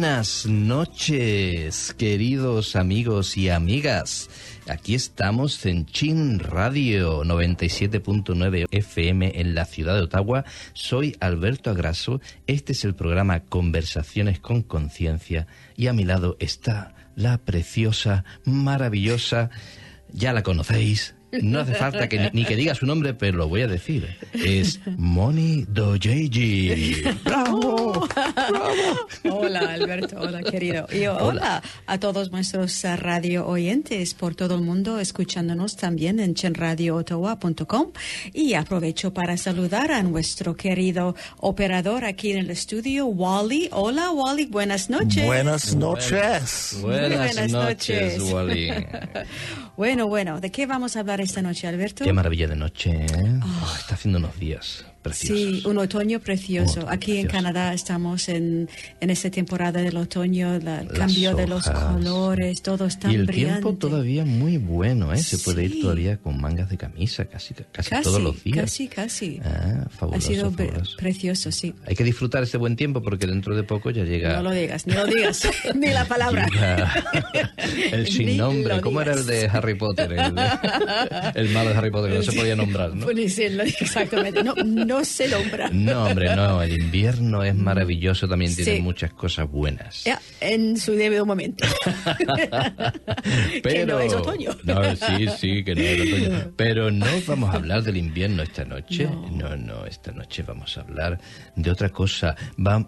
Buenas noches, queridos amigos y amigas. Aquí estamos en Chin Radio 97.9 FM en la ciudad de Ottawa. Soy Alberto Agraso. Este es el programa Conversaciones con Conciencia. Y a mi lado está la preciosa, maravillosa, ya la conocéis, no hace falta que ni, que diga su nombre, pero lo voy a decir. Es Moni Dojeji. ¡Bravo! Hola, Alberto. Hola, querido. Y hola. a todos nuestros radio oyentes por todo el mundo, escuchándonos también en chenradioottawa.com. Y aprovecho para saludar a nuestro querido operador aquí en el estudio, Wally. Hola, Wally. Buenas noches. Buenas noches. Buenas, noches, Wally. bueno, bueno, ¿de qué vamos a hablar esta noche, Alberto? Qué maravilla de noche, ¿eh? Oh, está haciendo unos días. Sí, un otoño precioso. Aquí en Canadá estamos en, en esta temporada del otoño, el cambio de los colores, todo está Y el tiempo todavía muy bueno, ¿eh? Se puede ir todavía con mangas de camisa casi, casi, todos los días. Casi, casi. Ah, fabuloso, ha sido precioso, sí. Hay que disfrutar este buen tiempo porque dentro de poco ya llega... No lo digas, ni lo digas, ni la palabra. el sin nombre. ¿Cómo era el de Harry Potter? El, malo de Harry Potter, que no se podía nombrar, ¿no? Pues sí, exactamente. No, no se nombra. No, hombre, no. El invierno es maravilloso, también tiene muchas cosas buenas. en su debido momento. Pero, que no es otoño. No, sí, sí, que no es otoño. Pero no vamos a hablar del invierno esta noche. No, no, esta noche vamos a hablar de otra cosa.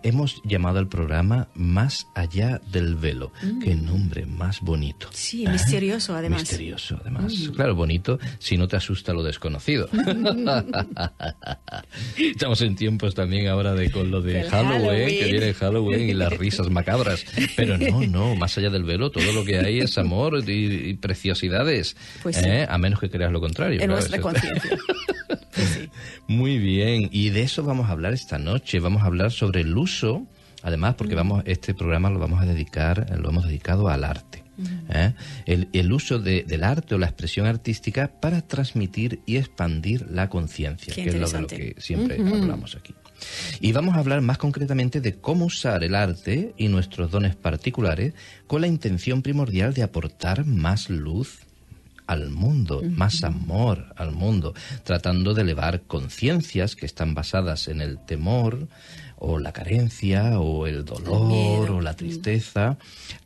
hemos llamado al programa Más allá del velo. Mm. Qué nombre más bonito. Sí, misterioso además. Misterioso además. Mm. Claro, bonito si no te asusta lo desconocido. Estamos en tiempos también ahora de con lo de Halloween, que viene Halloween y las risas macabras. Pero no, no, más allá del velo, todo lo que hay es amor y, preciosidades. Pues ¿eh? A menos que creas lo contrario. En nuestra conciencia. Muy bien, y de eso vamos a hablar esta noche. Vamos a hablar sobre el uso, además, porque vamos, este programa lo vamos a dedicar, lo hemos dedicado al arte. ¿Eh? el, uso del arte o la expresión artística para transmitir y expandir la conciencia, que es lo de lo que siempre hablamos aquí. Y vamos a hablar más concretamente de cómo usar el arte y nuestros dones particulares con la intención primordial de aportar más luz al mundo, más amor al mundo, tratando de elevar conciencias que están basadas en el temor, o la carencia o el dolor o la tristeza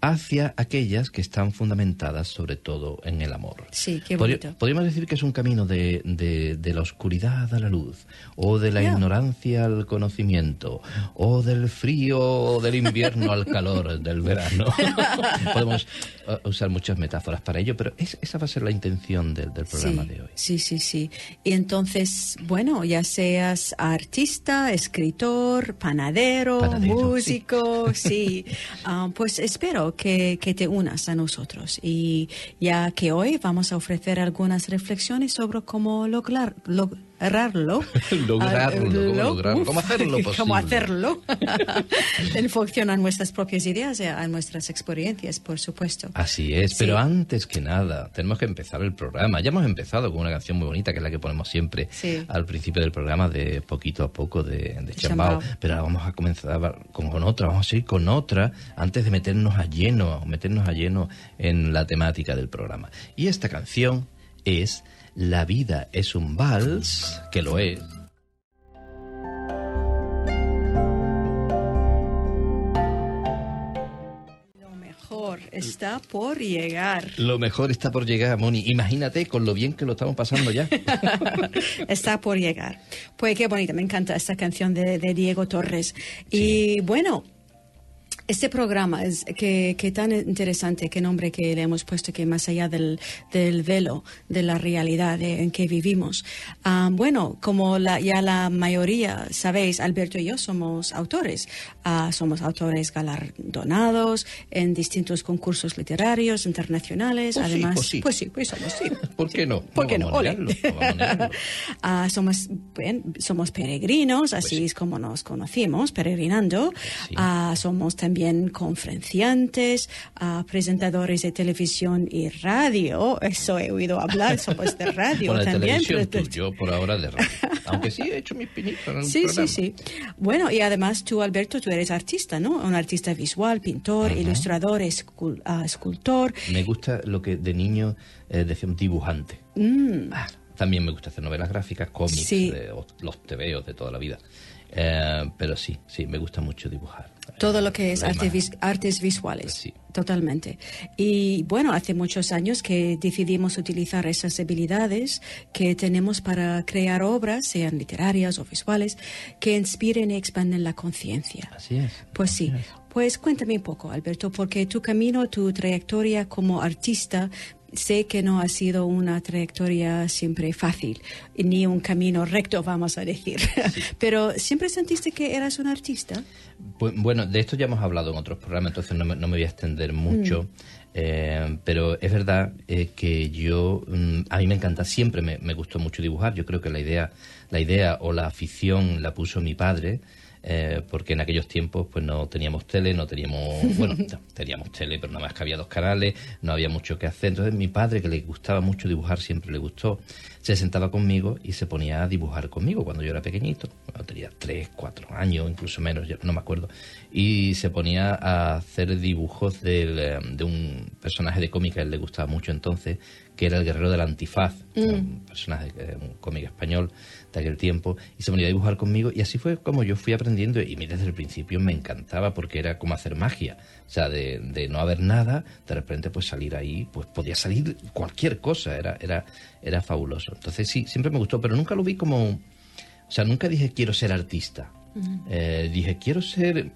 hacia aquellas que están fundamentadas sobre todo en el amor. Sí, qué bonito. Podríamos decir que es un camino de, de, la oscuridad a la luz o de la ignorancia al conocimiento o del frío del invierno al calor del verano. Podemos uh, usar muchas metáforas para ello, pero esa va a ser la intención del, del programa de hoy. Sí, sí, sí. Y entonces, bueno, ya seas artista, escritor, panadero, músico, sí. Ah, pues espero que, que, te unas a nosotros y ya que hoy vamos a ofrecer algunas reflexiones sobre cómo lograr, lograrlo. lograrlo, ¿cómo, hacerlo posible? ¿Cómo hacerlo? en función a nuestras propias ideas, a nuestras experiencias, por supuesto. Así es, pero antes que nada, tenemos que empezar el programa. Ya hemos empezado con una canción muy bonita, que es la que ponemos siempre al principio del programa, de poquito a poco, de, de Chambao. Pero ahora vamos a comenzar con, con otra, vamos a ir con otra, antes de meternos a lleno, meternos a lleno en la temática del programa. Y esta canción es la vida es un vals, que lo es. Lo mejor está por llegar. Lo mejor está por llegar, Moni. Imagínate con lo bien que lo estamos pasando ya. está por llegar. Pues qué bonita, me encanta esta canción de, Diego Torres. Y bueno, este programa es que, que, tan interesante, qué nombre que le hemos puesto que más allá del, del velo de la realidad en que vivimos. Ah, bueno, como la, ya la mayoría sabéis, Alberto y yo somos autores. Ah, somos autores galardonados en distintos concursos literarios internacionales. Pues Además, pues, pues sí. pues somos, sí. ¿Por qué no? ¿Por qué no? Ah, somos, somos peregrinos, así pues es como nos conocimos, peregrinando. somos también también conferenciantes, a presentadores de televisión y radio. Eso he oído hablar, somos de radio Bueno, de también. televisión, pero- tú, yo por ahora de radio. Aunque sí he hecho mis pinitos en Sí, programa. sí, sí. Bueno, y además tú, Alberto, tú eres artista, ¿no? Un artista visual, pintor, ilustrador, escul- ah, escultor. Me gusta lo que de niño eh, decíamos dibujante. Ah, también me gusta hacer novelas gráficas, cómics, Mm. Sí. de- o- los tebeos de toda la vida. Eh, pero sí, sí, me gusta mucho dibujar. Todo lo que es arte artes visuales. Sí. Totalmente. Y bueno, hace muchos años que decidimos utilizar esas habilidades que tenemos para crear obras, sean literarias o visuales, que inspiren y expanden la conciencia. Así es. Pues sí. Pues cuéntame un poco, Alberto, porque tu camino, tu trayectoria como artista, sé que no ha sido una trayectoria siempre fácil, ni un camino recto, vamos a decir. Pero siempre sentiste que eras un artista. Pues, bueno, de esto ya hemos hablado en otros programas, entonces no me, no me voy a extender mucho. Mm. eh, pero es verdad eh, que yo, mm, a mí me encanta, siempre me, me gustó mucho dibujar. Yo creo que la idea, la idea o la afición la puso mi padre. Eh, porque en aquellos tiempos pues no teníamos tele, no teníamos, bueno, no, teníamos tele, pero nada más que había dos canales, no había mucho que hacer. Entonces mi padre, que le gustaba mucho dibujar, siempre le gustó, se sentaba conmigo y se ponía a dibujar conmigo cuando yo era pequeñito, cuando tenía tres, cuatro años, incluso menos, yo no me acuerdo, y se ponía a hacer dibujos del, eh, de un personaje de cómic que a él le gustaba mucho entonces, que era el guerrero del antifaz, un personaje, eh, un cómic español de aquel tiempo, y se ponía a dibujar conmigo, y así fue como yo fui aprendiendo, y a mí desde el principio me encantaba porque era como hacer magia, o sea, de, de no haber nada, de repente pues salir ahí, pues podía salir cualquier cosa, era, era, era fabuloso. Entonces sí, siempre me gustó, pero nunca lo vi como, o sea, nunca dije quiero ser artista. Eh, dije quiero ser,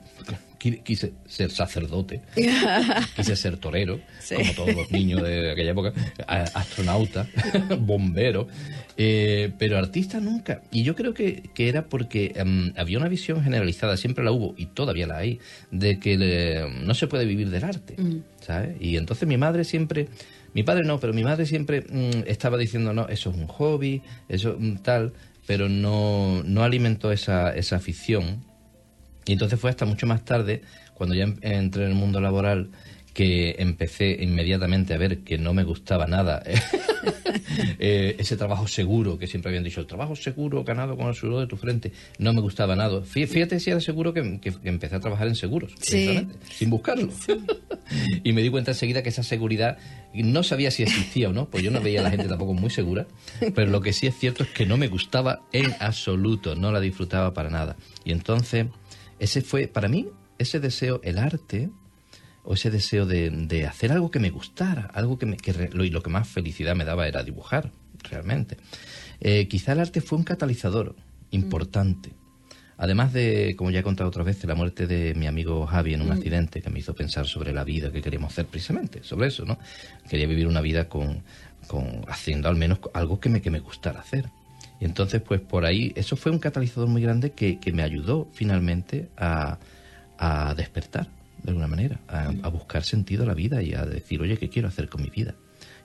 qui- quise ser sacerdote, quise ser torero, Sí. como todos los niños de aquella época, astronauta, bombero, eh, pero artista nunca. Y yo creo que, que era porque em, había una visión generalizada, siempre la hubo y todavía la hay, de que le- no se puede vivir del arte, ¿sabes? Y entonces mi madre siempre, mi padre no, pero mi madre siempre mm, estaba diciendo, no, eso es un hobby, eso mm, tal, pero no, no alimentó esa, esa afición. Y entonces fue hasta mucho más tarde, cuando ya entré en el mundo laboral, que empecé inmediatamente a ver que no me gustaba nada eh, ese trabajo seguro que siempre habían dicho, el trabajo seguro ganado con el sudor de tu frente, no me gustaba nada. Fí- Fíjate si era seguro que, que- que empecé a trabajar en seguros, Sí. sin buscarlo. y me di cuenta enseguida que esa seguridad no sabía si existía o no, pues yo no veía a la gente tampoco muy segura, pero lo que sí es cierto es que no me gustaba en absoluto, no la disfrutaba para nada. Y entonces, ese fue, para mí, ese deseo, el arte, o ese deseo de, de hacer algo que me gustara, algo que, me, que lo, y lo que más felicidad me daba era dibujar, realmente. Eh, quizá el arte fue un catalizador importante. Además de, como ya he contado otras veces, la muerte de mi amigo Javi en un accidente que me hizo pensar sobre la vida que queríamos hacer precisamente, sobre eso, ¿no? Quería vivir una vida con, con haciendo al menos algo que me, que me gustara hacer. Y entonces, pues por ahí, eso fue un catalizador muy grande que, que me ayudó finalmente a, a despertar, de alguna manera, a, a buscar sentido a la vida y a decir, oye, ¿qué quiero hacer con mi vida?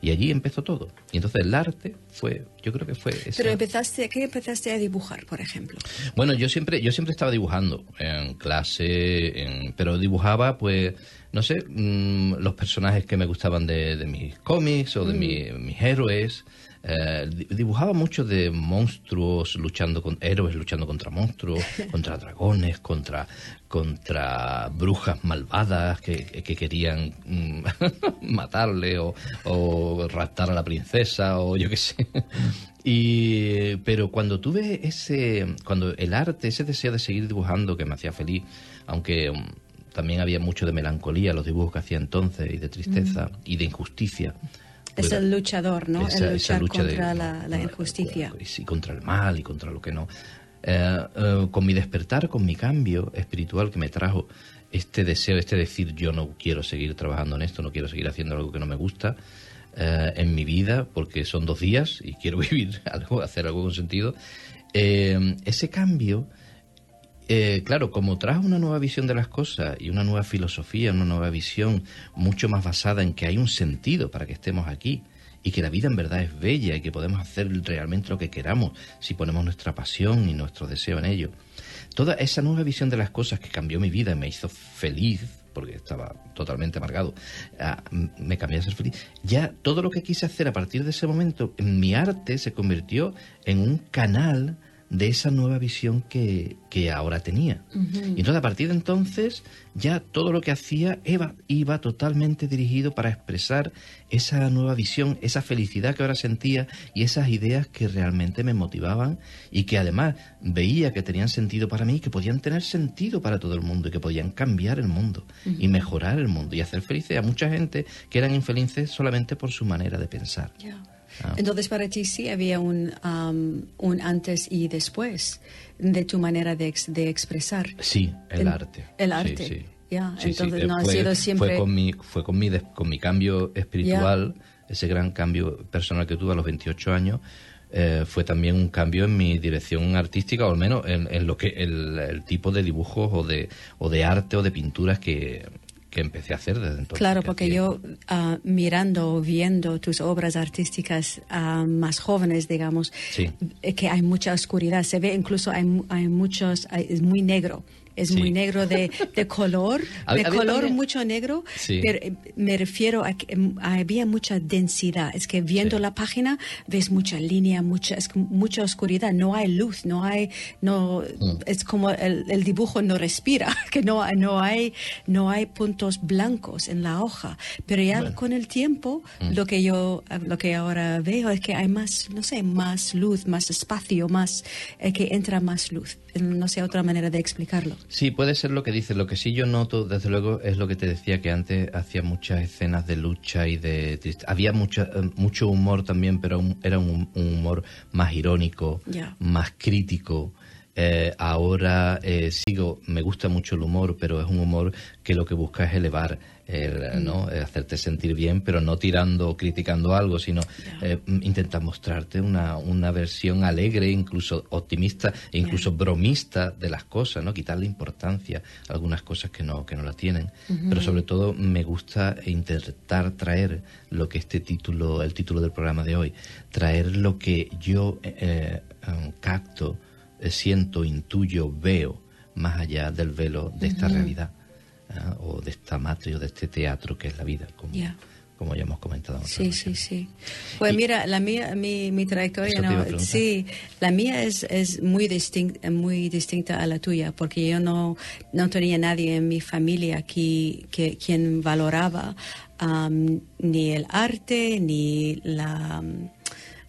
Y allí empezó todo. Y entonces el arte fue, yo creo que fue esa- Pero empezaste, ¿qué empezaste a dibujar, por ejemplo? bueno, yo siempre, yo siempre estaba dibujando en clase, en- pero dibujaba, pues, no sé, mm, los personajes que me gustaban de, de mis cómics o de mi- mis héroes. Eh, di- dibujaba mucho de monstruos luchando con héroes luchando contra monstruos, contra dragones, contra contra brujas malvadas que, que- que querían mm, matarle o, o raptar a la princesa o yo qué sé. Y, pero cuando tuve ese, cuando el arte, ese deseo de seguir dibujando que me hacía feliz, aunque también había mucho de melancolía los dibujos que hacía entonces y de tristeza y de injusticia. Es pues, el luchador, ¿no? esa- el luchar lucha de- contra la, no, la no, injusticia. sí, contra el mal y contra lo que no. Eh, eh, con mi despertar, con mi cambio espiritual que me trajo este deseo, este decir yo no quiero seguir trabajando en esto, no quiero seguir haciendo algo que no me gusta eh, en mi vida, porque son dos días y quiero vivir algo, hacer algo con sentido. Eh, ese cambio eh, claro, como trajo una nueva visión de las cosas y una nueva filosofía, una nueva visión mucho más basada en que hay un sentido para que estemos aquí y que la vida en verdad es bella y que podemos hacer realmente lo que queramos si ponemos nuestra pasión y nuestro deseo en ello. Toda esa nueva visión de las cosas que cambió mi vida y me hizo feliz, porque estaba totalmente amargado, a- m- me cambié a ser feliz. Ya todo lo que quise hacer a partir de ese momento, mi arte se convirtió en un canal de esa nueva visión que, que ahora tenía. Y entonces a partir de entonces ya todo lo que hacía iba, iba totalmente dirigido para expresar esa nueva visión, esa felicidad que ahora sentía y esas ideas que realmente me motivaban y que además veía que tenían sentido para mí, que podían tener sentido para todo el mundo y que podían cambiar el mundo y mejorar el mundo y hacer felices a mucha gente que eran infelices solamente por su manera de pensar. Ah. Entonces, para ti sí había un, um, un antes y después de tu manera de, ex- de expresar. Sí, el En- arte. el arte. sí. Sí, sí, entonces no ha fue- sido siempre- Fue con mi, fue con mi, con mi cambio espiritual, ese gran cambio personal que tuve a los 28 años, eh, fue también un cambio en mi dirección artística, o al menos en, en lo que el, el tipo de dibujos o de, o de arte o de pinturas que, que empecé a hacer desde entonces. Claro, que porque yo ah, mirando, viendo tus obras artísticas ah, más jóvenes, digamos, Sí. eh, que hay mucha oscuridad. Se ve incluso hay, hay muchos, hay- es muy negro. Es Sí. muy negro de, de color, de color también- mucho negro, Sí. pero eh, me refiero a que em, había mucha densidad. Es que viendo Sí. la página ves mucha línea, mucha, es mucha oscuridad, no hay luz, no hay, no, Mm. es como el, el dibujo no respira, que no, no hay, no hay puntos blancos en la hoja. Pero ya con el tiempo, Mm. lo que yo, lo que ahora veo es que hay más, no sé, más luz, más espacio, más, eh, que entra más luz. No sé otra manera de explicarlo. Sí, puede ser lo que dices. Lo que sí yo noto, desde luego, es lo que te decía, que antes hacía muchas escenas de lucha y de tristeza. Había mucha, eh, mucho humor también, pero un- era un, un humor más irónico, más crítico. Eh, ahora eh, sigo, me gusta mucho el humor, pero es un humor que lo que busca es elevar, el, ¿no? Eh, hacerte sentir bien, pero no tirando o criticando algo, sino eh, m- intenta mostrarte una, una versión alegre, incluso optimista e incluso bromista de las cosas, ¿no? Quitarle importancia a algunas cosas que no, que no la tienen. Pero sobre todo me gusta intentar traer lo que este título, el título del programa de hoy, traer lo que yo eh, eh, capto, eh, siento, intuyo, veo más allá del velo de esta realidad o de esta matria o de este teatro que es la vida, como, Ya. como ya hemos comentado. en Sí, sí, sí. Pues Y- mira, la mía, mi, mi trayectoria, no, sí, la mía es, es muy distinta, muy distinta a la tuya, porque yo no, no tenía nadie en mi familia aquí que quien valoraba ni el arte ni la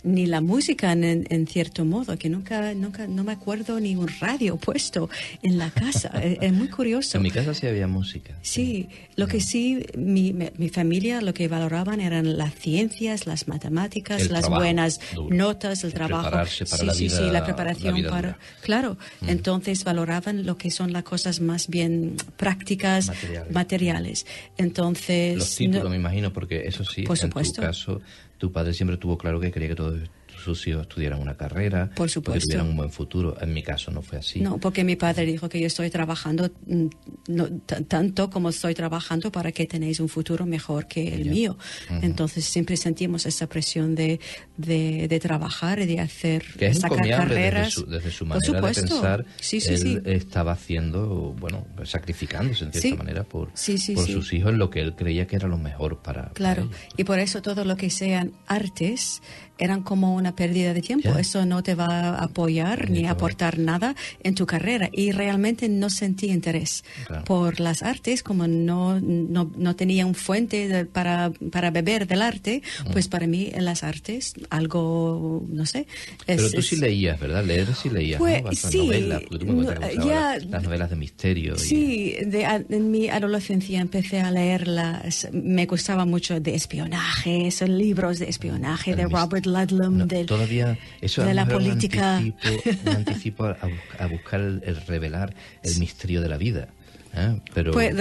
ni la música en, en cierto modo, que nunca, nunca, no me acuerdo ni un radio puesto en la casa. es, es muy curioso. En mi casa sí había música. Sí, lo que sí, mi, mi- mi familia lo que valoraban eran las ciencias, las matemáticas, El las trabajo buenas duro. notas, el El trabajo. prepararse para sí, la sí, vida- sí, la la preparación para. dura. Mm. Claro, entonces valoraban lo que son las cosas más bien prácticas, Materiales. materiales. Entonces. Los títulos, no- me imagino, porque eso sí, Por en tu supuesto. caso, tu padre siempre tuvo claro que quería que todos sus hijos estudiaran una carrera, Por que supuesto. tuvieran un buen futuro. En mi caso no fue así. No, porque mi padre dijo que yo estoy trabajando mm, no, tanto como estoy trabajando para que tenéis un futuro mejor que el Ya. mío. Entonces siempre sentimos esa presión de, de, de trabajar y de hacer, que es sacar encomiable desde carreras. su, desde su Por manera de supuesto. pensar. Sí, sí, él sí. estaba haciendo, bueno, sacrificándose en cierta manera por, por sus hijos lo que él creía que era lo mejor para, para Claro, ellos. y por eso todo lo que sean artes eran como una pérdida de tiempo. Ya. Eso no te va a apoyar Ni ni aportar nada en tu carrera. Y realmente no sentí interés Claro. por las artes, como no, no, no tenía un fuente de- para, para beber del arte, Mm. pues para mí las artes, algo, no sé. es- Pero tú es- sí leías, ¿verdad? Leer sí leías, Pues, ¿no? Sí, novelas, tú me no, ya- las novelas de misterio. y- Sí, de- a- en mi adolescencia empecé a leerlas. Me gustaba mucho de espionaje, libros de espionaje El de mis- Robert Ludlum, No, del- todavía eso de la era un política. anticipo, un anticipo a, a buscar el, el revelar el misterio de la vida. ¿eh? Pero Pues,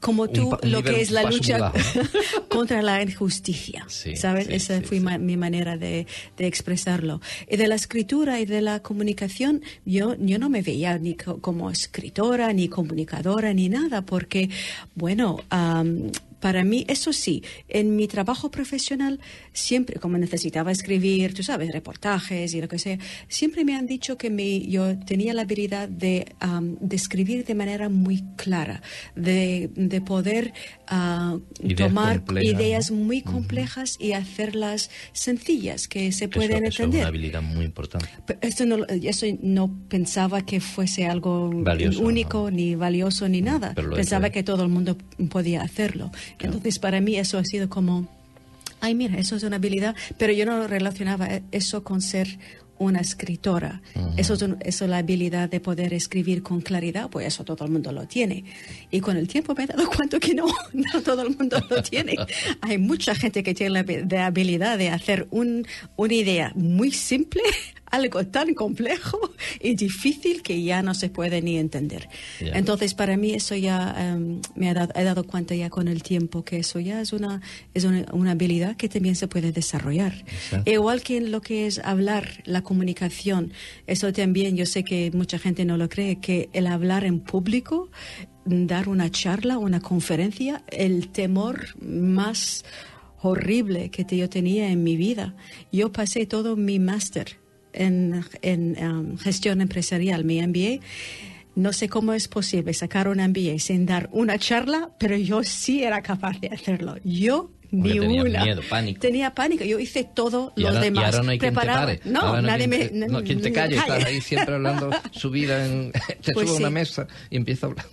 como tú, Un un lo que es la lucha bajo, contra la injusticia, Sí, ¿sabes? sí, Esa sí, fue ma- mi manera de, de expresarlo. Y de la escritura y de la comunicación, yo, yo no me veía ni co- como escritora, ni comunicadora, ni nada, porque, bueno, am, para mí, eso sí, en mi trabajo profesional, siempre, como necesitaba escribir, tú sabes, reportajes y lo que sea, siempre me han dicho que me, yo tenía la habilidad de, am, de escribir de manera muy clara, de, de poder ah, Ideas tomar complejas, ideas ¿no? muy complejas y hacerlas sencillas, que se Que eso- pueden eso es entender. una habilidad muy importante. Pero Esto no, eso no pensaba que fuese algo Valioso, único, ni valioso, ni nada. pero Pensaba es. que todo el mundo podía hacerlo. Entonces, para mí eso ha sido como, ay, mira, eso es una habilidad, pero yo no relacionaba eso con ser una escritora. Eso, es un- eso es la habilidad de poder escribir con claridad, pues eso todo el mundo lo tiene. Y con el tiempo me he dado cuenta que no, no todo el mundo lo tiene. Hay mucha gente que tiene la de habilidad de hacer un, una idea muy simple, algo tan complejo y difícil que ya no se puede ni entender. Ya. Entonces, para mí eso ya em, me ha dado, he dado cuenta ya con el tiempo que eso ya es una, es una, una habilidad que también se puede desarrollar. Exacto. Igual que en lo que es hablar, la comunicación, eso también yo sé que mucha gente no lo cree, que el hablar en público, dar una charla, una conferencia, el temor más horrible que yo tenía en mi vida. Yo pasé todo mi máster en, en um, gestión empresarial, mi MBA. No sé cómo es posible sacar un MBA sin dar una charla, pero yo sí era capaz de hacerlo. Yo ni tenías una. miedo, pánico. Tenía pánico. Yo hice todo Y los ahora, y demás. ahora no hay quien te pare. No, Ahora no nadie me. quien te, no, quien te calle, calle. estás ahí siempre hablando su vida. En, te Pues sube a una mesa y empieza a hablar.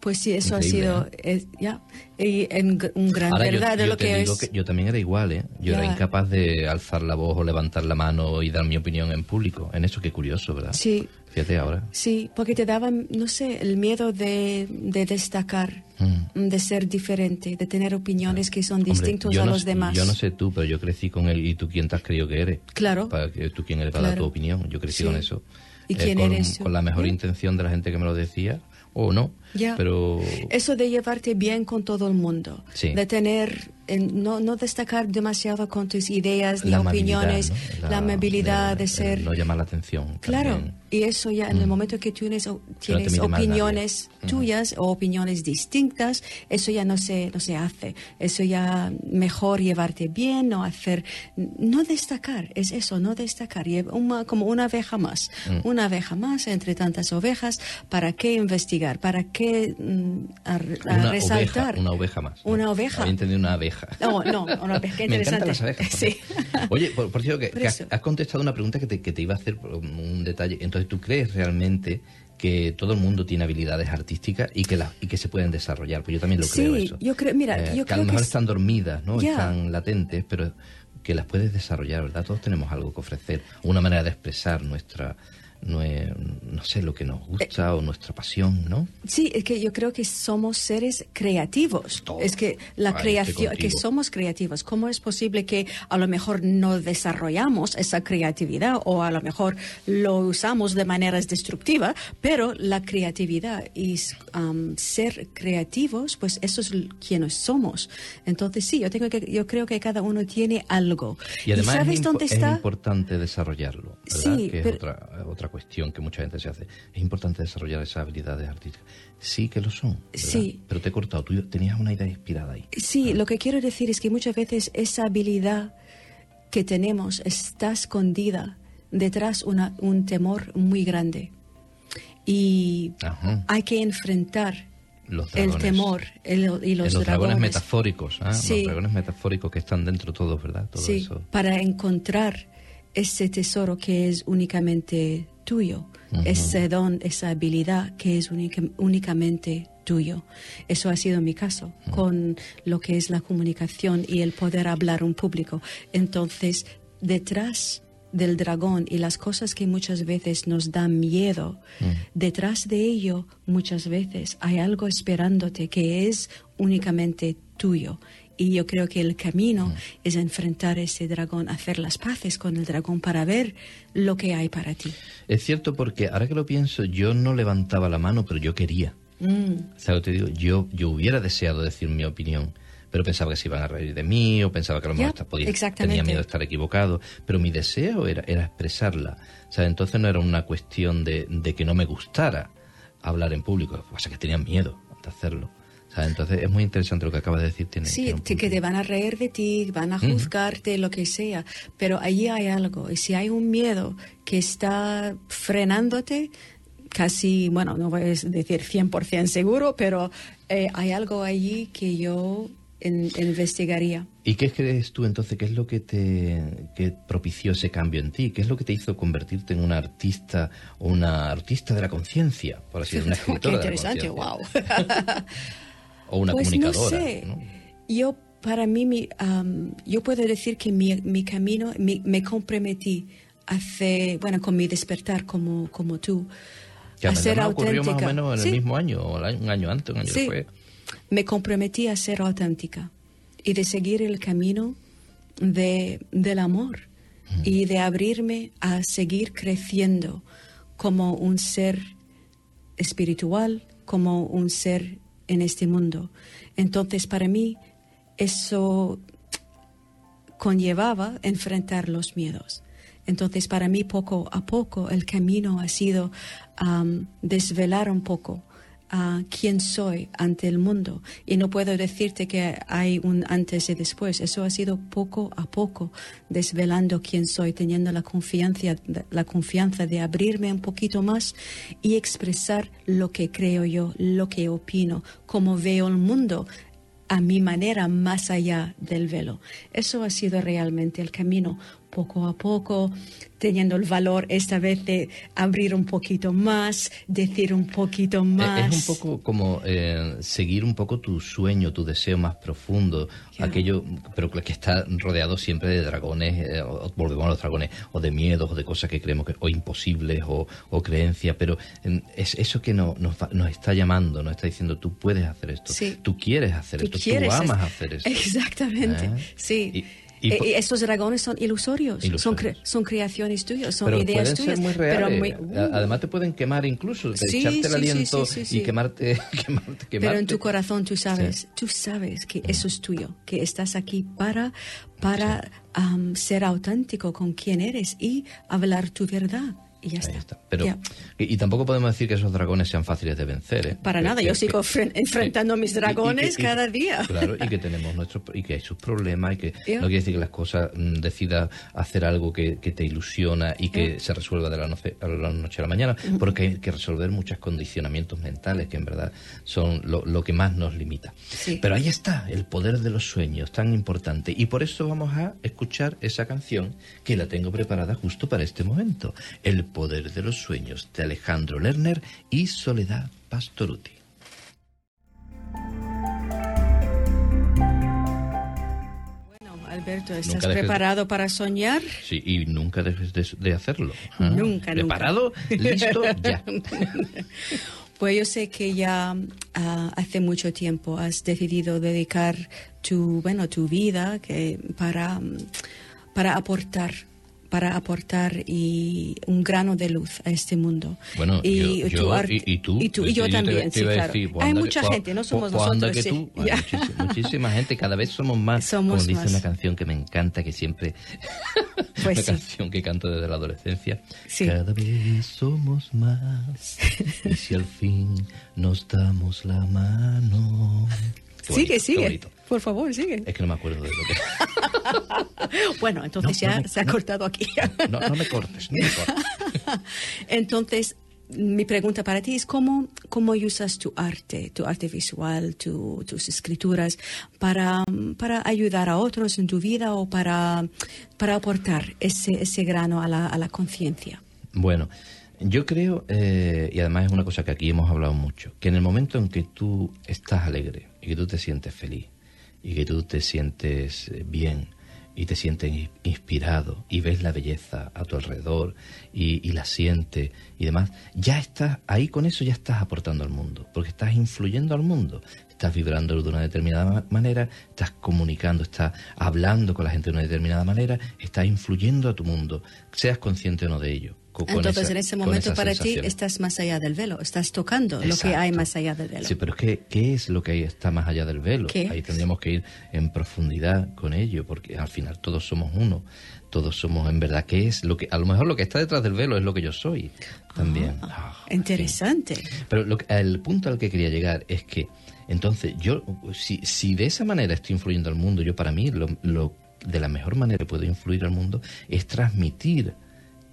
Pues sí, eso Increíble, ha sido. es- ya. Y en un gran Ahora, yo, verdad de yo lo que es. que yo también era igual, ¿eh? Yo era Ya. incapaz de alzar la voz o levantar la mano y dar mi opinión en público. En eso, qué curioso, ¿verdad? Sí, Fíjate ahora. Sí, porque te daban, no sé, el miedo de, de destacar, Mm. de ser diferente, de tener opiniones que son yo a no los demás. Yo no sé tú, pero yo crecí con él y tú quién te has creído que eres. Claro. Para tú quién eres para dar Claro. tu opinión. Yo crecí Sí. con eso. ¿Y Eh, quién con, eres? Con la mejor ¿Eh? intención de la gente que me lo decía, o no. Ya. Pero Eso de llevarte bien con todo el mundo, Sí. de tener, en- no, no destacar demasiado con tus ideas ni la opiniones, ¿no? la, amabilidad de, ser... no llamar la atención. Claro, también. Y eso ya en el momento que tienes, tienes opiniones tuyas o opiniones distintas, eso ya no se, no se hace. Eso ya mejor llevarte bien, no hacer, no destacar, es eso, no destacar, una- como una abeja más, Mm. una abeja más entre tantas ovejas, ¿para qué investigar? ¿Para qué mm, a- a Una resaltar? oveja, una oveja más. Una oveja. Había una abeja. No, no, una abeja, qué Me interesante. encantan las abejas. Sí. Oye, por, por cierto, que, Por que has, has contestado una pregunta que te, que te iba a hacer un detalle. Entonces, ¿tú crees realmente que todo el mundo tiene habilidades artísticas y que, la- y que se pueden desarrollar? Pues yo también lo Sí, creo eso. yo creo- mira, Eh, yo que a creo lo mejor que es- están dormidas, ¿no? Están latentes, pero que las puedes desarrollar, ¿verdad? Todos tenemos algo que ofrecer, una manera de expresar nuestra, nue- no sé, lo que nos gusta o nuestra pasión, ¿no? Sí, es que yo creo que somos seres creativos. Todos. Es que la creación, que somos creativos. ¿Cómo es posible que a lo mejor no desarrollamos esa creatividad o a lo mejor lo usamos de maneras destructivas? Pero la creatividad y um, ser creativos, pues eso es quienes somos. Entonces sí, yo tengo que, yo creo que cada uno tiene algo. Y además sabes es, dónde es está? importante desarrollarlo, ¿verdad? Sí, que es pero- otra, otra cuestión que mucha gente se hace. Es importante desarrollar esas habilidades artísticas. Sí que lo son, ¿verdad? Sí. Pero te he cortado, tú tenías una idea inspirada ahí. Sí, lo que quiero decir es que muchas veces esa habilidad que tenemos está escondida detrás una, un temor muy grande. Y Ajá. hay que enfrentar el temor el- y los, Eh, los dragones dragones. metafóricos, ¿ah? Sí. los dragones metafóricos que están dentro todos, ¿verdad? Todo Sí, eso. para encontrar ese tesoro que es únicamente tuyo, ese don, esa habilidad que es única- únicamente tuyo. Eso ha sido mi caso con lo que es la comunicación y el poder hablar un público. Entonces, detrás del dragón y las cosas que muchas veces nos dan miedo, detrás de ello muchas veces hay algo esperándote que es únicamente tuyo. Y yo creo que el camino es enfrentar ese dragón, hacer las paces con el dragón para ver lo que hay para ti. Es cierto porque ahora que lo pienso, yo no levantaba la mano, pero yo quería. Mm, ¿Sabes lo que te digo? Yo, yo hubiera deseado decir mi opinión, pero pensaba que se iban a reír de mí, o pensaba que a lo mejor hasta podía, exactamente. tenía miedo de estar equivocado, pero mi deseo era, era expresarla. O sea, entonces no era una cuestión de, de que no me gustara hablar en público, lo que pasa es que tenía miedo de hacerlo. ¿Sabes? Entonces es muy interesante lo que acabas de decir. Tiene, Sí, tiene te- que te van a reír de ti, van a juzgarte, lo que sea, pero allí hay algo. Y si hay un miedo que está frenándote, casi, bueno, no voy a decir 100% seguro, pero eh, hay algo allí que yo in- investigaría. ¿Y qué crees tú entonces? ¿Qué es lo que te que propició ese cambio en ti? ¿Qué es lo que te hizo convertirte en una artista o una artista de la conciencia? Por así decirlo, una Qué interesante, de la wow. O una pues comunicadora. no sé. ¿no? Yo, para mí, mi, am, yo puedo decir que mi, mi camino, mi- me comprometí hace, bueno, con mi despertar como, como tú, Que a ser ocurrió auténtica. más o menos en Sí. el mismo año, o un año antes, un año Sí. después. Me comprometí a ser auténtica y de seguir el camino de, del amor y de abrirme a seguir creciendo como un ser espiritual, como un ser en este mundo. Entonces, para mí, eso conllevaba enfrentar los miedos. Entonces, para mí, poco a poco, el camino ha sido desvelar un poco a quién soy ante el mundo. Y no puedo decirte que hay un antes y después. Eso ha sido poco a poco, desvelando quién soy, teniendo la confianza, la confianza de abrirme un poquito más y expresar lo que creo yo, lo que opino, cómo veo el mundo a mi manera más allá del velo. Eso ha sido realmente el camino, poco a poco, teniendo el valor esta vez de abrir un poquito más, decir un poquito Eh, más. Es un poco como eh, seguir un poco tu sueño, tu deseo más profundo, aquello, pero que está rodeado siempre de dragones, eh, o- volvemos a los dragones, o de miedos, o de cosas que creemos que, o imposibles, o, o creencias, pero eh, es eso que no- nos, nos está llamando, nos está diciendo, tú puedes hacer esto, Sí. tú quieres hacer Tú esto, quieres tú amas hacer eso. Exactamente, sí. Y- y Eh, y estos dragones son ilusorios, Son, Ilusorios. cre- son creaciones tuyas, son pero ideas pueden tuyas. ser muy pero reales. muy- A- uh, Además te pueden quemar incluso, Sí, echarte el aliento sí, sí, y quemarte, quemarte, Pero en quemarte. tu corazón tú sabes, tú sabes que eso es tuyo, que estás aquí para, para am, ser auténtico con quien eres y hablar tu verdad. Y ya está. está. Pero, Ya. y, y tampoco podemos decir que esos dragones sean fáciles de vencer. ¿eh? Para Que- nada, que- yo sigo que- enfrentando a mis y dragones y- cada día. Claro, y que tenemos nuestros y que hay sus problemas y que no quiere decir que las cosas mm, decidas hacer algo que, te ilusiona y que se resuelva de la, noche, a la noche a la mañana, porque hay que resolver muchos condicionamientos mentales que en verdad son lo, lo que más nos limita. Sí. Pero ahí está, el poder de los sueños, tan importante. Y por eso vamos a escuchar esa canción que la tengo preparada justo para este momento. El poder de los sueños de Alejandro Lerner y Soledad Pastoruti. Bueno, Alberto, ¿estás Nunca de- preparado para soñar? Sí, y nunca dejes de, de hacerlo. Ah, Nunca, nunca. ¿Preparado? ¿Listo? Ya. Pues yo sé que ya ah, hace mucho tiempo has decidido dedicar tu, bueno, tu vida que para, mm, para aportar para aportar y un grano de luz a este mundo. Bueno, y, yo, yo- arte- y, y tú. y tú- y Sí, yo te- también, te sí, iba a claro. decir, pues Hay mucha que- pues- gente, no somos pues nosotros, que sí. tú. Hay muchísima, muchísima gente, cada vez somos más. Somos como dice más. una canción que me encanta, que siempre. Pues una sí. canción que canto desde la adolescencia. Sí. Cada vez somos más. y si al fin nos damos la mano. Qué bonito, Sigue, qué sigue. bonito. Por favor, sigue. Es que no me acuerdo de lo que. Bueno, entonces No, ya no me- se ha cortado aquí. No, no me cortes, no me cortes. Entonces, mi pregunta para ti es cómo, cómo usas tu arte, tu arte visual, tu- tus escrituras para, para ayudar a otros en tu vida o para, para aportar ese, ese grano a la, a la conciencia. Bueno, yo creo, eh, y además es una cosa que aquí hemos hablado mucho, que en el momento en que tú estás alegre y que tú te sientes feliz y que tú te sientes eh, bien y te sientes in- inspirado y ves la belleza a tu alrededor y, y la sientes y demás, ya estás ahí con eso, ya estás aportando al mundo, porque estás influyendo al mundo, estás vibrando de una determinada ma- manera, estás comunicando, estás hablando con la gente de una determinada manera, estás influyendo a tu mundo, seas consciente o no de ello. Entonces, esa- en ese momento para ti estás más allá del velo, estás tocando lo que hay más allá del velo. Sí, pero es que, ¿qué es lo que está más allá del velo? ¿Qué? Ahí tendríamos que ir en profundidad con ello, porque al final todos somos uno, todos somos en verdad, ¿qué es lo que, a lo mejor lo que está detrás del velo es lo que yo soy también. Ah, Interesante. pero lo que- el punto al que quería llegar es que, entonces, yo, si, si de esa manera estoy influyendo al mundo, yo para mí, lo, lo- de la mejor manera que puedo influir al mundo es transmitir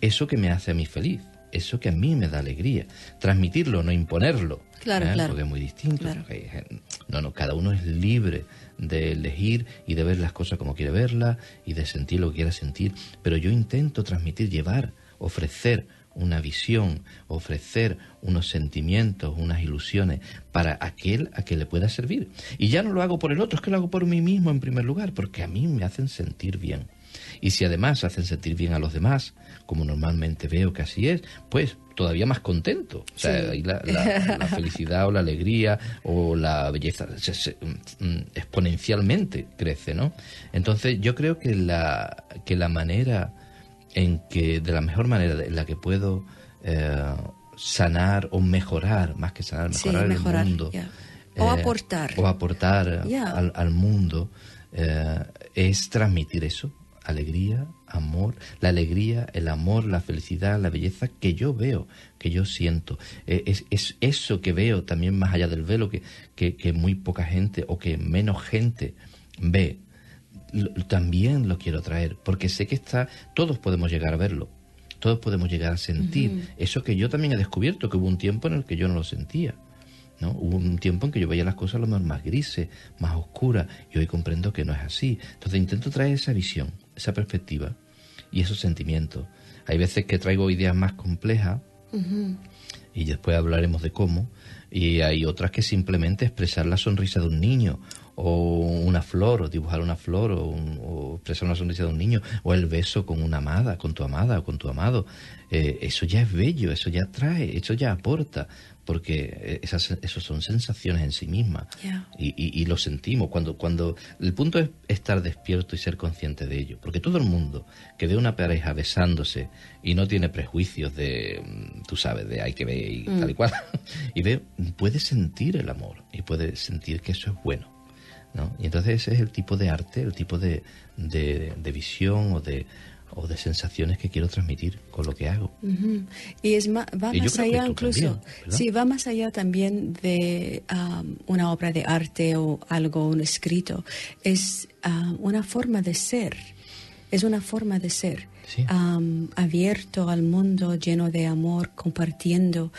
eso que me hace a mí feliz, eso que a mí me da alegría. Transmitirlo, no imponerlo. Claro, ¿eh? claro. Porque es muy distinto. Claro. hay gen- no, no, cada uno es libre de elegir y de ver las cosas como quiere verlas y de sentir lo que quiera sentir. Pero yo intento transmitir, llevar, ofrecer una visión, ofrecer unos sentimientos, unas ilusiones para aquel a que le pueda servir. Y ya no lo hago por el otro, es que lo hago por mí mismo en primer lugar, porque a mí me hacen sentir bien. Y si además hacen sentir bien a los demás, como normalmente veo que así es, pues todavía más contento. O sea, Sí. ahí la, la- la felicidad o la alegría o la belleza se- se- mm, exponencialmente crece, ¿no? Entonces yo creo que la, que la manera en que, de la mejor manera en la que puedo eh, sanar o mejorar, más que sanar, Sí, mejorar, el mundo. ya. O eh, aportar. O aportar al mundo eh, es transmitir eso, alegría, amor, la alegría, el amor, la felicidad, la belleza que yo veo, que yo siento. Eh, es, es eso que veo también más allá del velo, que, que, que muy poca gente o que menos gente ve. También lo quiero traer, porque sé que está, todos podemos llegar a verlo, todos podemos llegar a sentir eso que yo también he descubierto, que hubo un tiempo en el que yo no lo sentía. ¿no? Hubo un tiempo en que yo veía las cosas a lo mejor más grises, más oscuras, y hoy comprendo que no es así. Entonces intento traer esa visión, esa perspectiva y esos sentimientos. Hay veces que traigo ideas más complejas y después hablaremos de cómo, y hay otras que simplemente expresar la sonrisa de un niño o una flor, o dibujar una flor, o, un- o expresar una sonrisa de un niño, o el beso con una amada, con tu amada o con tu amado. Eh, eso ya es bello, eso ya trae, eso ya aporta, porque eh, esas, eso son sensaciones en sí mismas. Y, y- y lo sentimos. Cuando, cuando el punto es estar despierto y ser consciente de ello. Porque todo el mundo que ve una pareja besándose y no tiene prejuicios de, mm, tú sabes, de hay que ver y tal y cual, y ve, puede sentir el amor y puede sentir que eso es bueno. ¿No? Y entonces ese es el tipo de arte, el tipo de, de, de visión o de, o de sensaciones que quiero transmitir con lo que hago. Y es ma- va Y más allá incluso, también, sí, va más allá también de am, una obra de arte o algo, un escrito. Es am, una forma de ser, es una forma de ser. Am, abierto al mundo, lleno de amor, compartiendo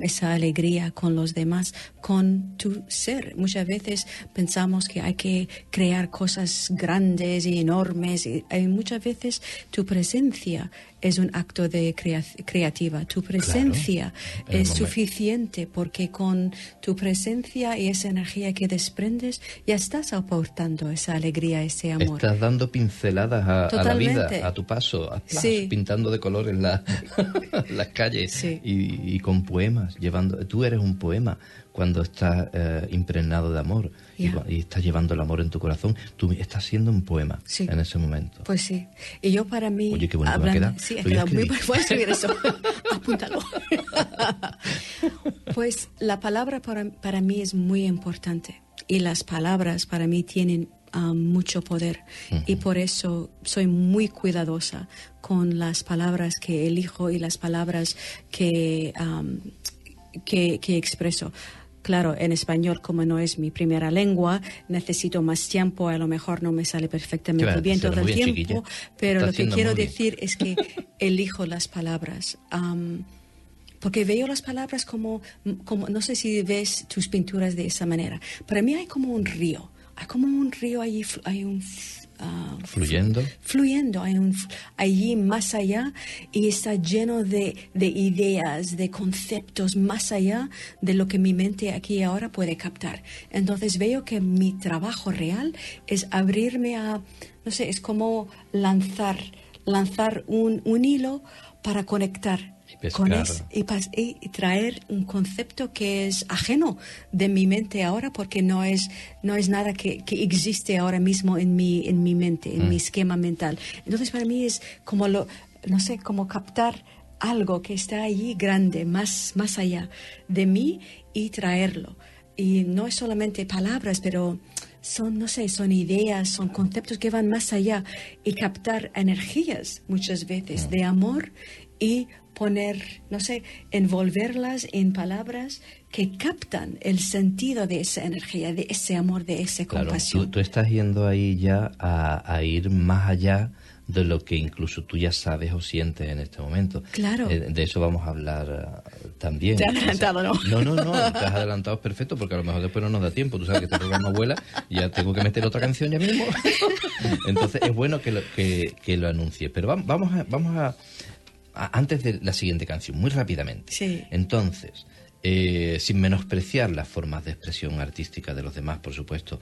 esa alegría con los demás, con tu ser. Muchas veces pensamos que hay que crear cosas grandes y enormes y, y muchas veces tu presencia es un acto de crea- creativa. Tu presencia es suficiente porque con tu presencia y esa energía que desprendes ya estás aportando esa alegría, ese amor. Estás dando pinceladas a, a la vida, a tu paso, a- Sí. pintando de colores la- las calles Sí. y, y con poemas, llevando. Tú eres un poema cuando estás eh, impregnado de amor y estás llevando el amor en tu corazón. Tú estás siendo un poema Sí. en ese momento. Pues sí. Y yo para mí... Oye, qué bonito hablando- voy a quedado muy. Voy a escribir eso. Apúntalo. pues la palabra para, para mí es muy importante. Y las palabras para mí tienen ah, mucho poder. Y por eso soy muy cuidadosa con las palabras que elijo y las palabras que, que expreso. Claro, en español, como no es mi primera lengua, necesito más tiempo, a lo mejor no me sale perfectamente bien todo el bien, tiempo, chiquilla. pero Está lo que quiero decir es que elijo las palabras. am, porque veo las palabras como, como, no sé si ves tus pinturas de esa manera. Para mí hay como un río, hay como un río allí, hay un... Fluyendo. fluyendo hay un, allí más allá y está lleno de, de ideas, de conceptos más allá de lo que mi mente aquí y ahora puede captar. Entonces veo que mi trabajo real es abrirme a, no sé, es como lanzar, lanzar un, un hilo para conectar. Con es- y, pas- y- y traer un concepto que es ajeno de mi mente ahora porque no es no es nada que, que existe ahora mismo en mi en mi mente en mi esquema mental. Entonces para mí es como lo no sé como captar algo que está allí grande, más, más allá de mí y traerlo. Y no es solamente palabras, pero son, no sé, son ideas, son conceptos que van más allá y captar energías muchas veces de amor y poner, no sé, envolverlas en palabras que captan el sentido de esa energía, de ese amor, de esa Claro, compasión. tú, tú estás yendo ahí ya a, a ir más allá de lo que incluso tú ya sabes o sientes en este momento. Claro. Eh, de eso vamos a hablar eh, también. Te he adelantado, ¿no? No, no, no, te has adelantado perfecto porque a lo mejor después no nos da tiempo. Tú sabes que este programa vuela y ya tengo que meter otra canción ya mismo. Entonces es bueno que lo, que, que lo anuncie. Pero vam- vamos a, vamos a- antes de la siguiente canción, muy rápidamente. Sí. Entonces, eh, sin menospreciar las formas de expresión artística de los demás, por supuesto,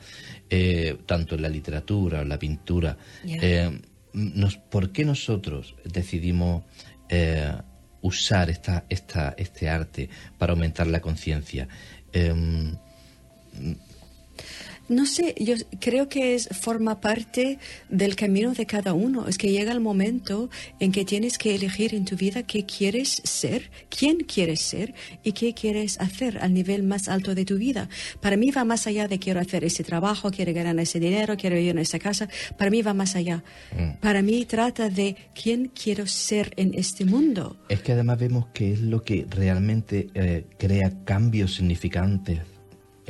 eh, tanto en la literatura o en la pintura, eh, nos- ¿por qué nosotros decidimos usar esta, esta, este arte para aumentar la conciencia? No sé, yo creo que es forma parte del camino de cada uno. Es que llega el momento en que tienes que elegir en tu vida qué quieres ser, quién quieres ser y qué quieres hacer al nivel más alto de tu vida. Para mí va más allá de quiero hacer ese trabajo, quiero ganar ese dinero, quiero vivir en esa casa. Para mí va más allá. Para mí trata de quién quiero ser en este mundo. Es que además vemos que es lo que realmente eh, crea cambios significantes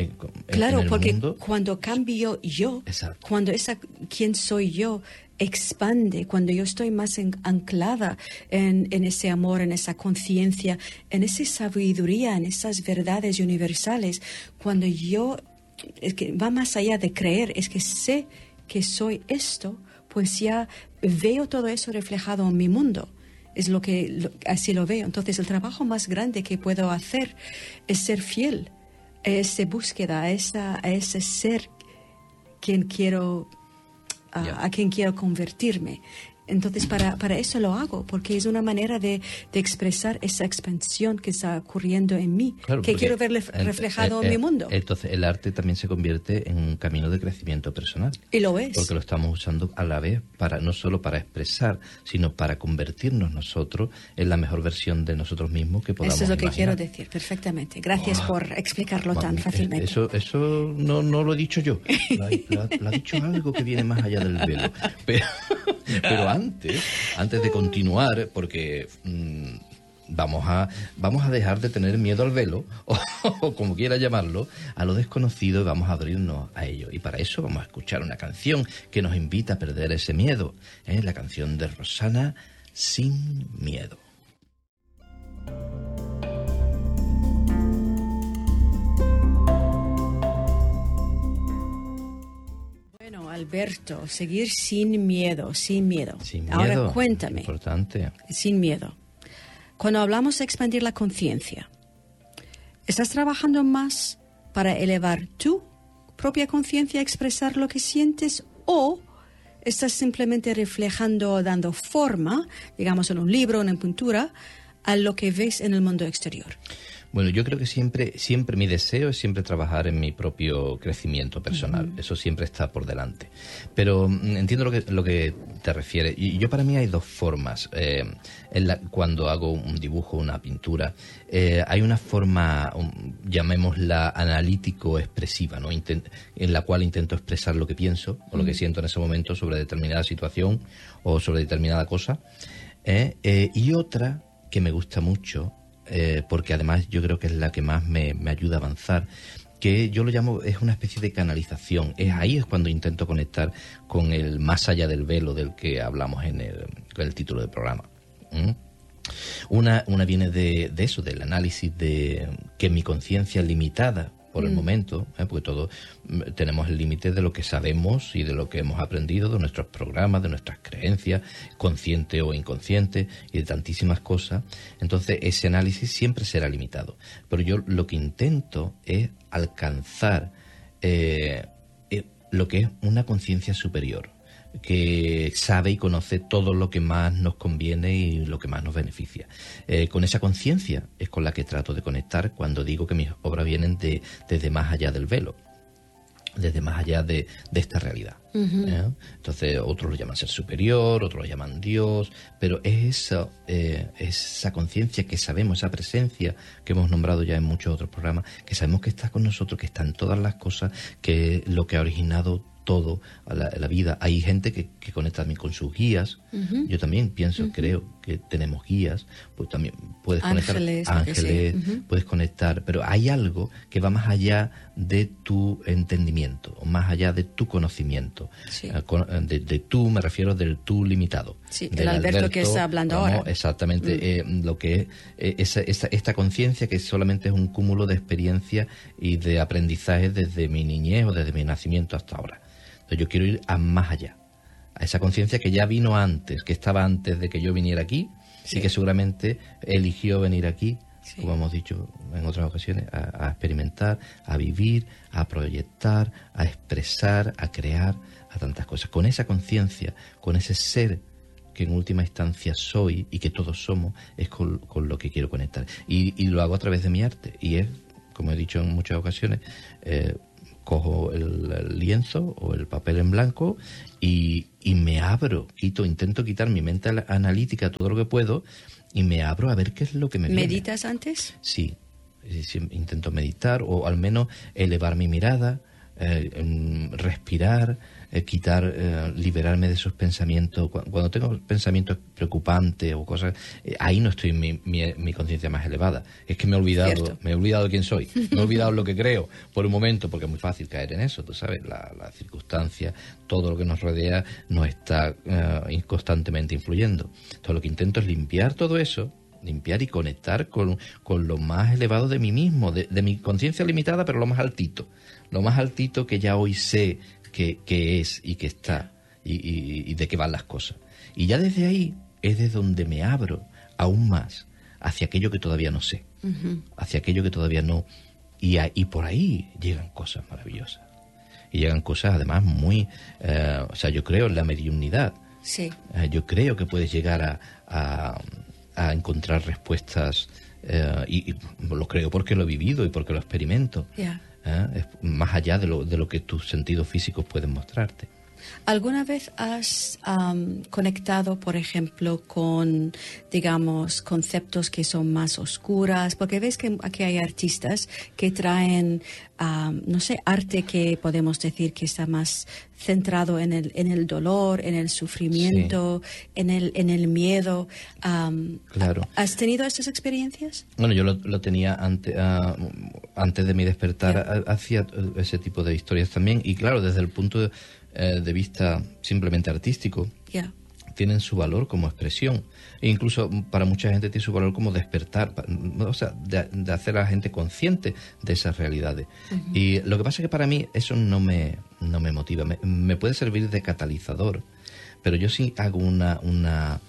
en, Claro, en el porque mundo. cuando cambio yo, Exacto. cuando esa quién soy yo expande, cuando yo estoy más en- anclada en, en ese amor, en esa conciencia, en esa sabiduría, en esas verdades universales, cuando yo es que va más allá de creer, es que sé que soy esto, pues ya veo todo eso reflejado en mi mundo. Es lo que lo- así lo veo. Entonces el trabajo más grande que puedo hacer es ser fiel esa búsqueda, a, esa, ese ser quien quiero, a quien quiero convertirme. Entonces, para, para eso lo hago, porque es una manera de, de expresar esa expansión que está ocurriendo en mí, Claro, que quiero ver reflejado eh, en mi eh, mundo. Entonces el arte también se convierte en un camino de crecimiento personal. y lo es. Porque lo estamos usando a la vez para no solo para expresar, sino para convertirnos nosotros en la mejor versión de nosotros mismos que podamos Eso es lo que imaginar. quiero decir, perfectamente. Gracias por explicarlo Bueno, tan fácilmente. Eso, eso no, no lo he dicho yo. Lo ha, lo ha- lo ha dicho algo que viene más allá del velo. Pero, pero antes, antes de continuar, porque mm, vamos, a, vamos a dejar de tener miedo al velo, o, o como quiera llamarlo, a lo desconocido y vamos a abrirnos a ello. Y para eso vamos a escuchar una canción que nos invita a perder ese miedo. Es la canción de Rosana, Sin Miedo. Alberto, seguir sin miedo, sin miedo. Sin miedo. Ahora cuéntame. Importante. sin miedo. Cuando hablamos de expandir la conciencia, ¿estás trabajando más para elevar tu propia conciencia, expresar lo que sientes o estás simplemente reflejando o dando forma, digamos en un libro, en una pintura, a lo que ves en el mundo exterior? Bueno, yo creo que siempre, siempre mi deseo es siempre trabajar en mi propio crecimiento personal. Eso siempre está por delante. Pero mm, entiendo lo que, lo que te refieres. Y yo para mí hay dos formas. eh, en la- cuando hago un dibujo, una pintura, eh, hay una forma, um, llamémosla analítico-expresiva, ¿no? En la cual intento expresar lo que pienso o lo que siento en ese momento sobre determinada situación o sobre determinada cosa. ¿eh? Eh, y otra que me gusta mucho, eh, porque además yo creo que es la que más me, me ayuda a avanzar, que yo lo llamo, es una especie de canalización. Es ahí es cuando intento conectar con el más allá del velo del que hablamos en el, en el título del programa. ¿Mm? Una, una viene de, de eso, del análisis de que mi conciencia limitada por el momento, ¿eh? porque todos mm, tenemos el límite de lo que sabemos y de lo que hemos aprendido, de nuestros programas, de nuestras creencias, consciente o inconsciente, y de tantísimas cosas. Entonces, ese análisis siempre será limitado. Pero yo lo que intento es alcanzar eh, eh, lo que es una conciencia superior que sabe y conoce todo lo que más nos conviene y lo que más nos beneficia. Eh, con esa conciencia es con la que trato de conectar cuando digo que mis obras vienen de, desde más allá del velo. desde más allá de, de esta realidad. ¿eh? Entonces, otros lo llaman ser superior, otros lo llaman Dios, pero es esa, eh, esa conciencia que sabemos, esa presencia que hemos nombrado ya en muchos otros programas, que sabemos que está con nosotros, que está en todas las cosas, que lo que ha originado todo la, la, vida. Hay gente que, que, conecta también con sus guías. Uh -huh. Yo también pienso, uh -huh. creo que tenemos guías. Pues también puedes ángeles, conectar ángeles, sí. uh -huh. puedes conectar, pero hay algo que va más allá de tu entendimiento, más allá de tu conocimiento. Sí. De, de, tú, me refiero del tú limitado. Sí, del Alberto, Alberto, que está hablando ahora. Exactamente, eh, lo que es eh, esa, esa, esta conciencia que solamente es un cúmulo de experiencia y de aprendizaje desde mi niñez o desde mi nacimiento hasta ahora. Entonces yo quiero ir a más allá, a esa conciencia que ya vino antes, que estaba antes de que yo viniera aquí sí. y que seguramente eligió venir aquí, sí. como hemos dicho en otras ocasiones, a, a, experimentar, a vivir, a proyectar, a expresar, a crear, a tantas cosas. Con esa conciencia, con ese ser que en última instancia soy y que todos somos, es con, con lo que quiero conectar. Y, y, lo hago a través de mi arte. Y es, como he dicho en muchas ocasiones, eh, cojo el, el, lienzo o el papel en blanco y, y, me abro, quito, intento quitar mi mente analítica todo lo que puedo y me abro a ver qué es lo que me ¿Meditas viene. antes? Sí, sí, intento meditar o al menos elevar mi mirada, eh, respirar, eh, quitar, eh, liberarme de esos pensamientos. Cuando tengo pensamientos preocupantes o cosas, eh, ahí no estoy en mi, mi, mi conciencia más elevada. Es que me he olvidado, Cierto. me he olvidado de quién soy, me he olvidado lo que creo por un momento, porque es muy fácil caer en eso, tú sabes, la, la circunstancia, todo lo que nos rodea nos está constantemente influyendo. Entonces lo que intento es limpiar todo eso limpiar y conectar con, con, lo más elevado de mí mismo, de, de mi conciencia limitada, pero lo más altito. Lo más altito que ya hoy sé que, que es y que está y, y, y, de qué van las cosas. Y ya desde ahí es de donde me abro aún más hacia aquello que todavía no sé, uh -huh. hacia aquello que todavía no. Y, a, y por ahí llegan cosas maravillosas. Y llegan cosas además muy... Eh, o sea, yo creo en la mediunidad. Sí. Eh, yo creo que puedes llegar a, a, a encontrar respuestas eh, y, y, lo creo porque lo he vivido y porque lo experimento. Yeah. ¿Eh? más allá de lo, de lo que tus sentidos físicos pueden mostrarte. ¿Alguna vez has um, conectado, por ejemplo, con, digamos, conceptos que son más oscuras? Porque ves que aquí hay artistas que traen, um, no sé, arte que podemos decir que está más centrado en el, en el dolor, en el sufrimiento, sí. en, el, en el miedo. Um, claro. ¿Has tenido estas experiencias? Bueno, yo lo, lo tenía ante, uh, antes de mi despertar, yeah. hacía ese tipo de historias también. Y claro, desde el punto de eh, de vista simplemente artístico, yeah. tienen su valor como expresión. E incluso para mucha gente tiene su valor como despertar, o sea, de, de hacer a la gente consciente de esas realidades. Uh -huh. Y lo que pasa es que para mí eso no me, no me motiva, me, me puede servir de catalizador, pero yo sí hago una, una,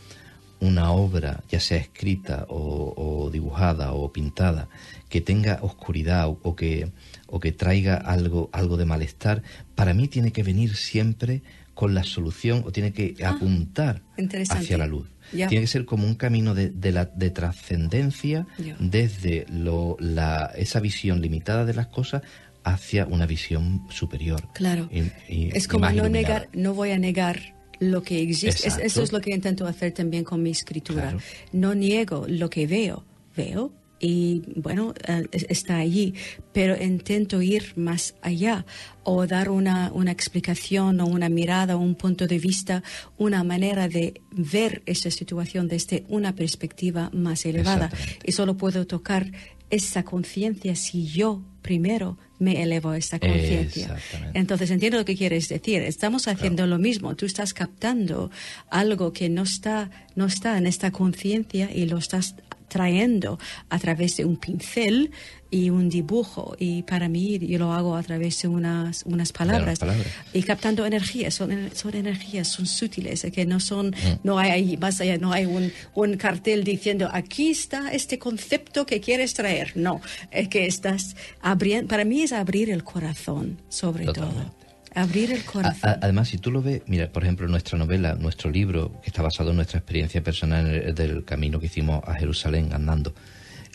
una obra, ya sea escrita o, o, dibujada o pintada, que tenga oscuridad o, o que o que traiga algo, algo de malestar, para mí tiene que venir siempre con la solución o tiene que ah, apuntar hacia la luz. Yeah. Tiene que ser como un camino de, de, la, de trascendencia yeah. desde lo, la, esa visión limitada de las cosas hacia una visión superior. Claro. Y, y, es como no negar, no voy a negar lo que existe. Es, eso es lo que intento hacer también con mi escritura. Claro. No niego lo que veo. Veo, y bueno, uh, está allí, pero intento ir más allá o dar una, una, explicación o una mirada o un punto de vista, una manera de ver esa situación desde una perspectiva más elevada. Y solo puedo tocar esa conciencia si yo primero me elevo a esta conciencia. Entonces entiendo lo que quieres decir. Estamos haciendo claro. lo mismo. Tú estás captando algo que no está, no está en esta conciencia y lo estás trayendo a través de un pincel y un dibujo y para mí yo lo hago a través de unas, unas palabras, palabras. y captando energías son, son energías son sutiles que no son mm. no hay más allá no hay un, un cartel diciendo aquí está este concepto que quieres traer no es que estás abriendo para mí es abrir el corazón sobre Totalmente. todo abrir el corazón. A, a, además, si tú lo ves, mira, por ejemplo, nuestra novela, nuestro libro, que está basado en nuestra experiencia personal del camino que hicimos a Jerusalén andando,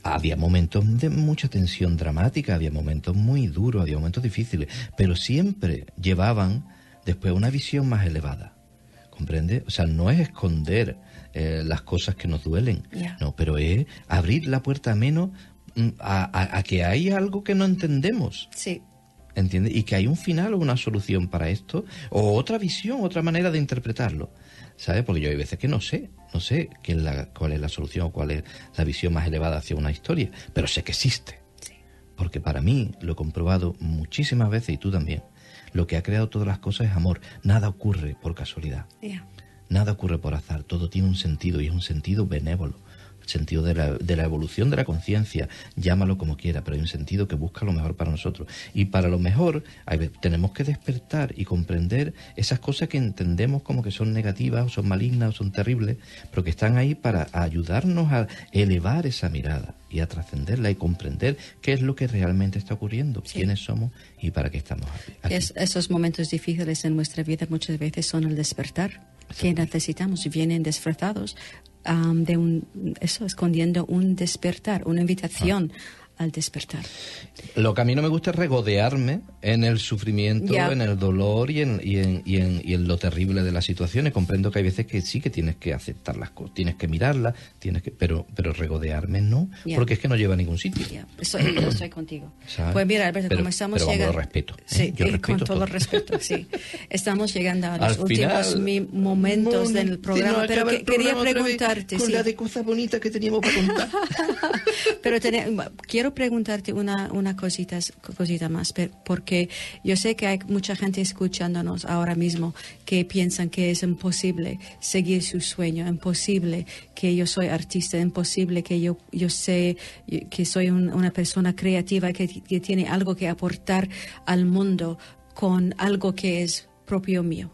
había momentos de mucha tensión dramática, había momentos muy duros, había momentos difíciles, pero siempre llevaban después una visión más elevada. ¿Comprende? O sea, no es esconder eh, las cosas que nos duelen, no, pero es abrir la puerta a menos mm, a, a- a que hay algo que no entendemos. Sí, ¿Entiendes? Y que hay un final o una solución para esto, o otra visión, otra manera de interpretarlo. ¿Sabes? Porque yo hay veces que no sé, no sé qué es la, cuál es la solución o cuál es la visión más elevada hacia una historia, pero sé que existe. sí. Porque para mí, lo he comprobado muchísimas veces y tú también, lo que ha creado todas las cosas es amor. Nada ocurre por casualidad, nada ocurre por azar, todo tiene un sentido y es un sentido benévolo. Sentido de la, de la evolución de la conciencia, llámalo como quiera, pero hay un sentido que busca lo mejor para nosotros. Y para lo mejor hay tenemos que despertar y comprender esas cosas que entendemos como que son negativas o son malignas o son terribles, pero que están ahí para ayudarnos a elevar esa mirada y a trascenderla y comprender qué es lo que realmente está ocurriendo, Sí. quiénes somos y para qué estamos aquí. Es- esos momentos difíciles en nuestra vida muchas veces son el despertar que necesitamos vienen disfrazados de un eso escondiendo un despertar una invitación al despertar Lo que a mí no me gusta es regodearme en el sufrimiento, Ya. en el dolor y en, y, en, y, en, y en lo terrible de las situaciones. Comprendo que hay veces que sí que tienes que aceptar las cosas, tienes que mirarlas, tienes que, pero, pero regodearme no, Ya. porque es que no lleva a ningún sitio. Ya, estoy, yo estoy contigo. ¿Sabes? Pues mira, Alberto, Pero- como estamos pero llegando... lo respeto, ¿eh? Sí, Yo respeto con todo todo. respeto, sí. Estamos llegando a los Al últimos final, momentos del programa, pero que- quería programa vez preguntarte... Con sí. la de cosas bonitas que teníamos para contar. Pero quiero preguntarte una, una cosita, más, porque yo sé que hay mucha gente escuchándonos ahora mismo que piensan que es imposible seguir su sueño, imposible que yo soy artista, imposible que yo, yo sé que soy un- una persona creativa que tiene algo que aportar al mundo con algo que es propio mío.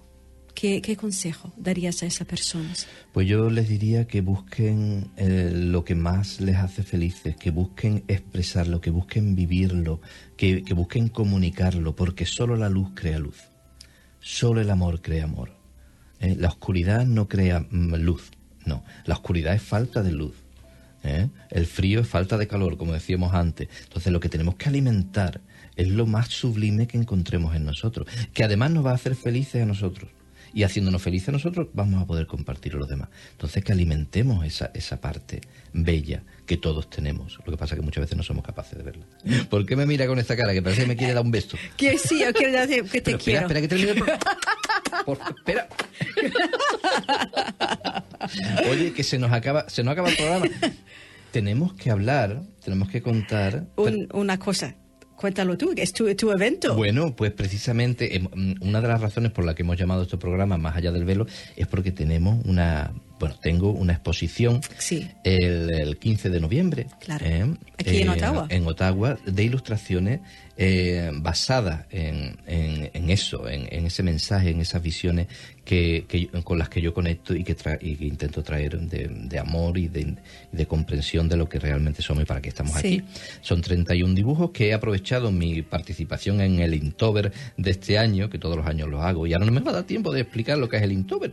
¿Qué, consejo darías a esas personas? Pues yo les diría que busquen eh, lo que más les hace felices, que busquen expresarlo, que busquen vivirlo, que, que busquen comunicarlo, porque solo la luz crea luz, solo el amor crea amor. Eh, La oscuridad no crea mm, luz, no, la oscuridad es falta de luz. ¿eh? El frío es falta de calor, como decíamos antes. Entonces lo que tenemos que alimentar es lo más sublime que encontremos en nosotros, que además nos va a hacer felices a nosotros. Y haciéndonos felices a nosotros vamos a poder compartir a los demás. Entonces que alimentemos esa, esa parte bella que todos tenemos. Lo que pasa es que muchas veces no somos capaces de verla. ¿Por qué me mira con esta cara que parece que me quiere dar un beso? Que sí, yo quiero decir que te Pero espera, quiero. espera que termine el programa. Por- espera. Oye, que se nos acaba, se nos acaba el programa. Tenemos que hablar, tenemos que contar. Un- una cosa, cuéntalo tú, que es tu, tu evento. Bueno, pues precisamente em, una de las razones por la que hemos llamado este programa Más allá del velo es porque tenemos una, bueno, tengo una exposición Sí. el, el 15 de noviembre. Claro. ¿eh? Aquí en Eh, Ottawa. En Ottawa, de ilustraciones eh, basadas en, en- en eso, en, en ese mensaje, en esas visiones que, que yo- con las que yo conecto y que, tra- y que intento traer de, de amor y de, comprensión de lo que realmente somos y para qué estamos Sí. aquí. Son 31 dibujos que he aprovechado mi participación en el Inktober de este año, que todos los años los hago, y ahora no me va a dar tiempo de explicar lo que es el Inktober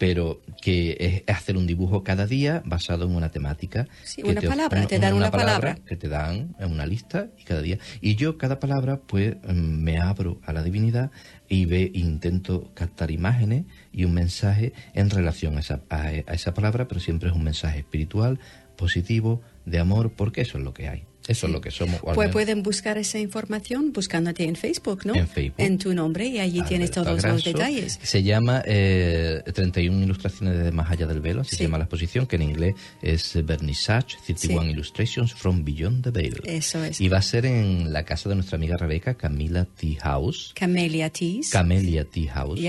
pero que es hacer un dibujo cada día basado en una temática. Sí, que una palabra, te dan una palabra. Que te dan en una lista y cada día. Y yo cada palabra pues mm, me abro a la divinidad y ve, intento captar imágenes y un mensaje en relación a esa, a, a esa palabra, pero siempre es un mensaje espiritual, positivo, de amor, porque eso es lo que hay. Eso es lo que somos. Pues pueden buscar esa información buscándote en Facebook, ¿no? En Facebook. En tu nombre y allí tienes todos los detalles. Se llama eh, 31 ilustraciones de Más allá del velo, así Sí. se llama la exposición, que en inglés es Vernissage, 31 Sí. Illustrations from Beyond the Veil. Eso es. Y va a ser en la casa de nuestra amiga Rebeca, Camila Tea House, Camellia Teas. Camelia Tea House,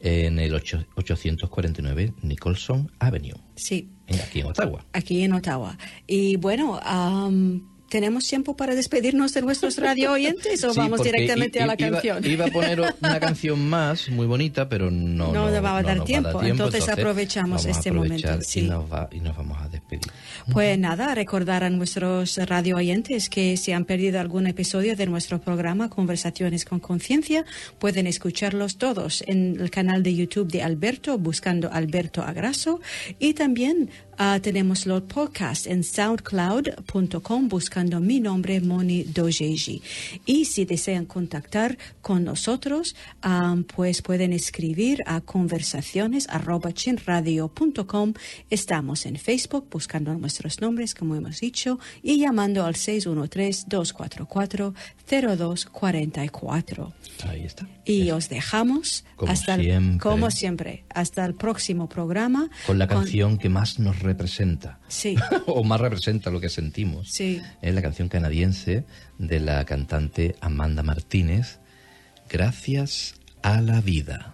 en el ocho- 849 Nicholson Avenue, sí, aquí en Ottawa. aquí en Ottawa. Y bueno, am, ¿tenemos tiempo para despedirnos de nuestros radio oyentes o Sí, vamos directamente i- a la iba- canción? Iba a poner una canción más muy bonita, pero no, No nos va a dar nos tiempo, entonces aprovechamos vamos a este momento, sí. Y nos, va- y nos vamos a despedir. Pues nada, recordar a nuestros radio oyentes que si han perdido algún episodio de nuestro programa Conversaciones con Conciencia, pueden escucharlos todos en el canal de YouTube de Alberto, buscando Alberto Agraso, y también Ah, tenemos los podcasts en soundcloud.com buscando mi nombre, Moni Dojeji. Y si desean contactar con nosotros, ah, pues pueden escribir a conversaciones chinradio.com. Estamos en Facebook buscando nuestros nombres, como hemos dicho, y llamando al 613-244-0244. Ahí está. Y os dejamos Como hasta el- siempre. como siempre, hasta el próximo programa. Con la canción que más nos representa. Sí. o más representa lo que sentimos. Sí. Es la canción canadiense de la cantante Amanda Martínez, Gracias a la vida.